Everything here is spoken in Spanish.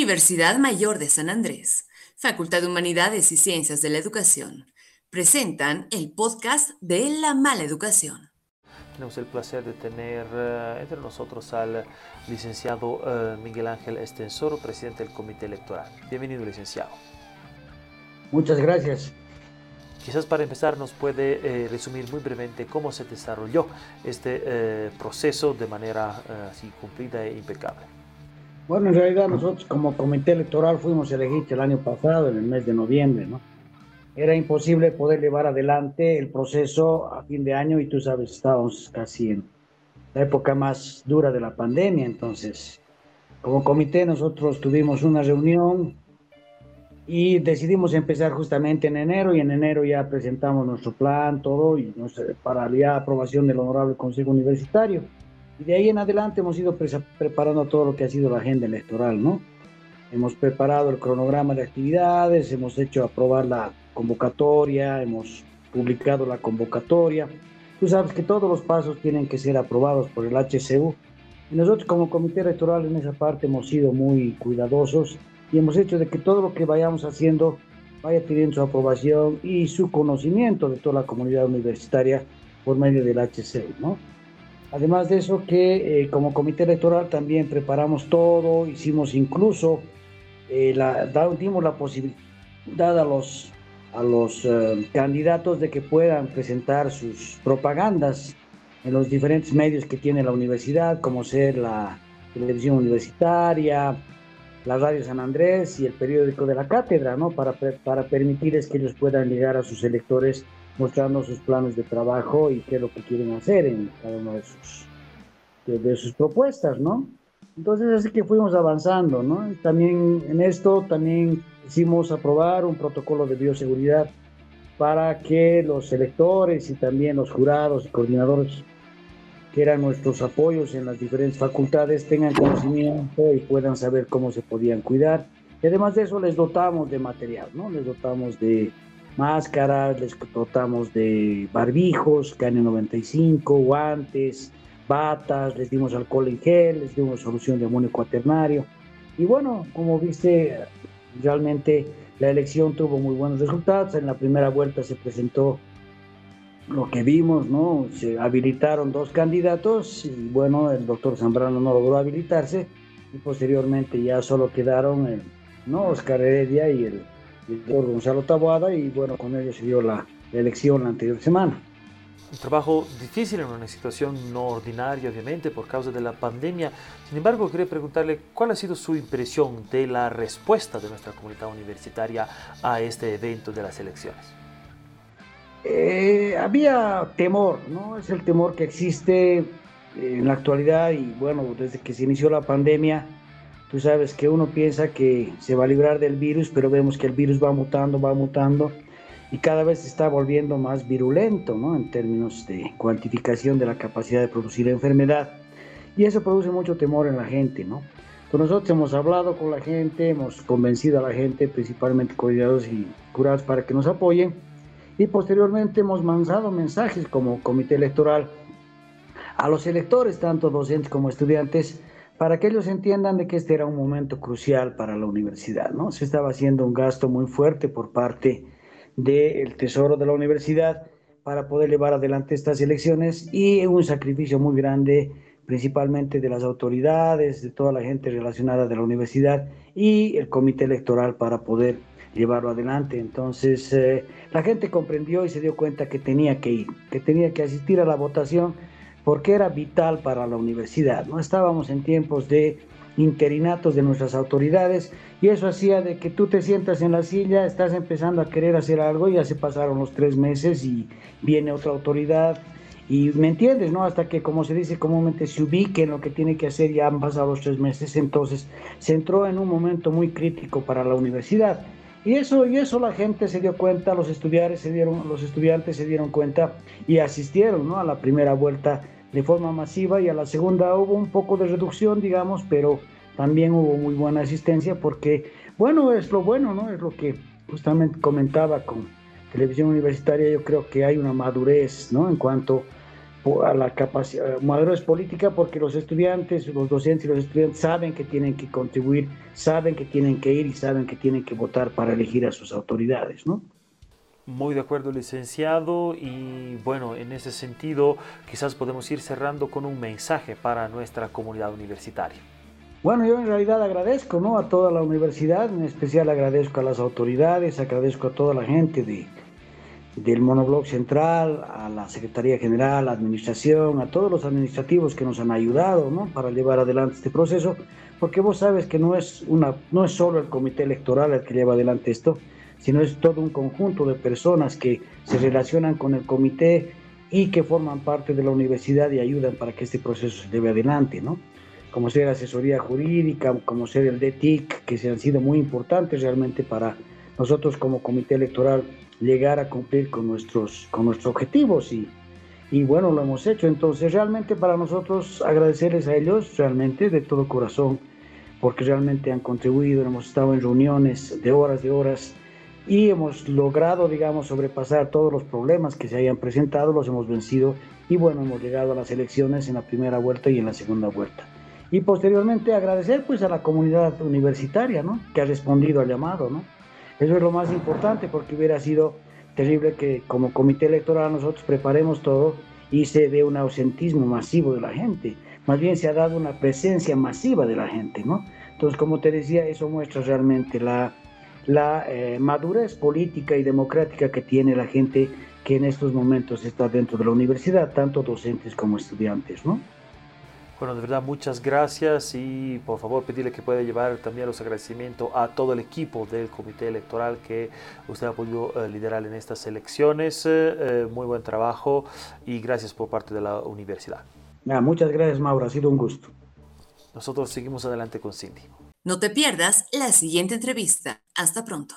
Universidad Mayor de San Andrés, Facultad de Humanidades y Ciencias de la Educación, presentan el podcast de La Mala Educación. Tenemos el placer de tener eh, entre nosotros al licenciado eh, Miguel Ángel Estensoro, presidente del Comité Electoral. Bienvenido, licenciado. Muchas gracias. Quizás para empezar nos puede eh, resumir muy brevemente cómo se desarrolló este proceso de manera así cumplida e impecable. Bueno, en realidad nosotros como comité electoral fuimos elegidos el año pasado, en el mes de noviembre, ¿no? Era imposible poder llevar adelante el proceso a fin de año y tú sabes, estábamos casi en la época más dura de la pandemia, entonces como comité nosotros tuvimos una reunión y decidimos empezar justamente en enero y en enero ya presentamos nuestro plan, todo, y para la aprobación del Honorable Consejo Universitario. Y de ahí en adelante hemos ido preparando todo lo que ha sido la agenda electoral, ¿no? Hemos preparado el cronograma de actividades, hemos hecho aprobar la convocatoria, hemos publicado la convocatoria. Tú sabes que todos los pasos tienen que ser aprobados por el HCU. Y nosotros como comité electoral en esa parte hemos sido muy cuidadosos y hemos hecho de que todo lo que vayamos haciendo vaya teniendo su aprobación y su conocimiento de toda la comunidad universitaria por medio del HCU, ¿no? Además de eso, que eh, como comité electoral también preparamos todo, hicimos incluso, eh, la, dimos la posibilidad a los, a los eh, candidatos de que puedan presentar sus propagandas en los diferentes medios que tiene la universidad, como ser la televisión universitaria, la radio San Andrés y el periódico de la cátedra, ¿no? Para, para permitirles que ellos puedan llegar a sus electores mostrando sus planes de trabajo y qué es lo que quieren hacer en cada una de sus, de, sus propuestas, ¿no? Entonces así que fuimos avanzando, ¿no? También en esto también hicimos aprobar un protocolo de bioseguridad para que los electores y también los jurados y coordinadores que eran nuestros apoyos en las diferentes facultades tengan conocimiento y puedan saber cómo se podían cuidar. Y además de eso les dotamos de material, ¿no? Les dotamos de máscaras, les dotamos de barbijos, KN95, guantes, batas, les dimos alcohol en gel, les dimos solución de amonio cuaternario. Y bueno, como viste, realmente la elección tuvo muy buenos resultados. En la primera vuelta se presentó lo que vimos, ¿no? Se habilitaron dos candidatos y bueno, el doctor Zambrano no logró habilitarse y posteriormente ya solo quedaron el, ¿no? Oscar Heredia y el por Gonzalo Taboada y bueno, con ello se dio la, elección la anterior semana. Un trabajo difícil en una situación no ordinaria, obviamente, por causa de la pandemia. Sin embargo, quería preguntarle cuál ha sido su impresión de la respuesta de nuestra comunidad universitaria a este evento de las elecciones. Eh, había temor, ¿no? Es el temor que existe en la actualidad y bueno, desde que se inició la pandemia, Tú sabes que uno piensa que se va a librar del virus, pero vemos que el virus va mutando, va mutando y cada vez está volviendo más virulento, ¿no? En términos de cuantificación de la capacidad de producir enfermedad. Y eso produce mucho temor en la gente, ¿no? Pues nosotros hemos hablado con la gente, hemos convencido a la gente, principalmente coordinados y curados, para que nos apoyen. Y posteriormente hemos mandado mensajes como comité electoral a los electores, tanto docentes como estudiantes, para que ellos entiendan de que este era un momento crucial para la universidad, ¿no? Se estaba haciendo un gasto muy fuerte por parte del Tesoro de la universidad para poder llevar adelante estas elecciones y un sacrificio muy grande principalmente de las autoridades, de toda la gente relacionada de la universidad y el comité electoral para poder llevarlo adelante. Entonces, eh, la gente comprendió y se dio cuenta que tenía que ir, que tenía que asistir a la votación porque era vital para la universidad. No estábamos en tiempos de interinatos de nuestras autoridades y eso hacía de que tú te sientas en la silla, estás empezando a querer hacer algo, ya se pasaron los tres meses y viene otra autoridad y me entiendes, ¿no? Hasta que, como se dice comúnmente, se ubique en lo que tiene que hacer, ya han pasado los tres meses, entonces se entró en un momento muy crítico para la universidad. Y eso, y eso la gente se dio cuenta, los estudiantes se dieron, los estudiantes se dieron cuenta y asistieron ¿no? a la primera vuelta de forma masiva y a la segunda hubo un poco de reducción, digamos, pero también hubo muy buena asistencia porque, bueno, es lo bueno, ¿no? Es lo que justamente comentaba con televisión universitaria, yo creo que hay una madurez, ¿no? En cuanto a la capacidad, madurez política porque los estudiantes, los docentes y los estudiantes saben que tienen que contribuir, saben que tienen que ir y saben que tienen que votar para elegir a sus autoridades, ¿no? Muy de acuerdo, licenciado. Y bueno, en ese sentido, quizás podemos ir cerrando con un mensaje para nuestra comunidad universitaria. Bueno, yo en realidad agradezco ¿no? a toda la universidad, en especial agradezco a las autoridades, agradezco a toda la gente de, del Monobloc Central, a la Secretaría General, a Administración, a todos los administrativos que nos han ayudado ¿no? para llevar adelante este proceso, porque vos sabes que no es, una, no es solo el comité electoral el que lleva adelante esto, sino es todo un conjunto de personas que se relacionan con el comité y que forman parte de la universidad y ayudan para que este proceso se lleve adelante, ¿no? Como ser asesoría jurídica, como ser el DTIC, que se han sido muy importantes realmente para nosotros como comité electoral llegar a cumplir con nuestros, con nuestros objetivos y, y bueno, lo hemos hecho. Entonces, realmente para nosotros agradecerles a ellos, realmente de todo corazón, porque realmente han contribuido, hemos estado en reuniones de horas de horas y hemos logrado, digamos, sobrepasar todos los problemas que se hayan presentado, los hemos vencido y bueno, hemos llegado a las elecciones en la primera vuelta y en la segunda vuelta. Y posteriormente agradecer pues a la comunidad universitaria, ¿no? Que ha respondido al llamado, ¿no? Eso es lo más importante porque hubiera sido terrible que como comité electoral nosotros preparemos todo y se dé un ausentismo masivo de la gente. Más bien se ha dado una presencia masiva de la gente, ¿no? Entonces, como te decía, eso muestra realmente la, la eh, madurez política y democrática que tiene la gente que en estos momentos está dentro de la universidad, tanto docentes como estudiantes, ¿no? Bueno, de verdad, muchas gracias y por favor pedirle que pueda llevar también los agradecimientos a todo el equipo del comité electoral que usted ha podido eh, liderar en estas elecciones. Eh, muy buen trabajo y gracias por parte de la universidad. muchas gracias, Mauro. Ha sido un gusto. Nosotros seguimos adelante con Cindy. No te pierdas la siguiente entrevista. Hasta pronto.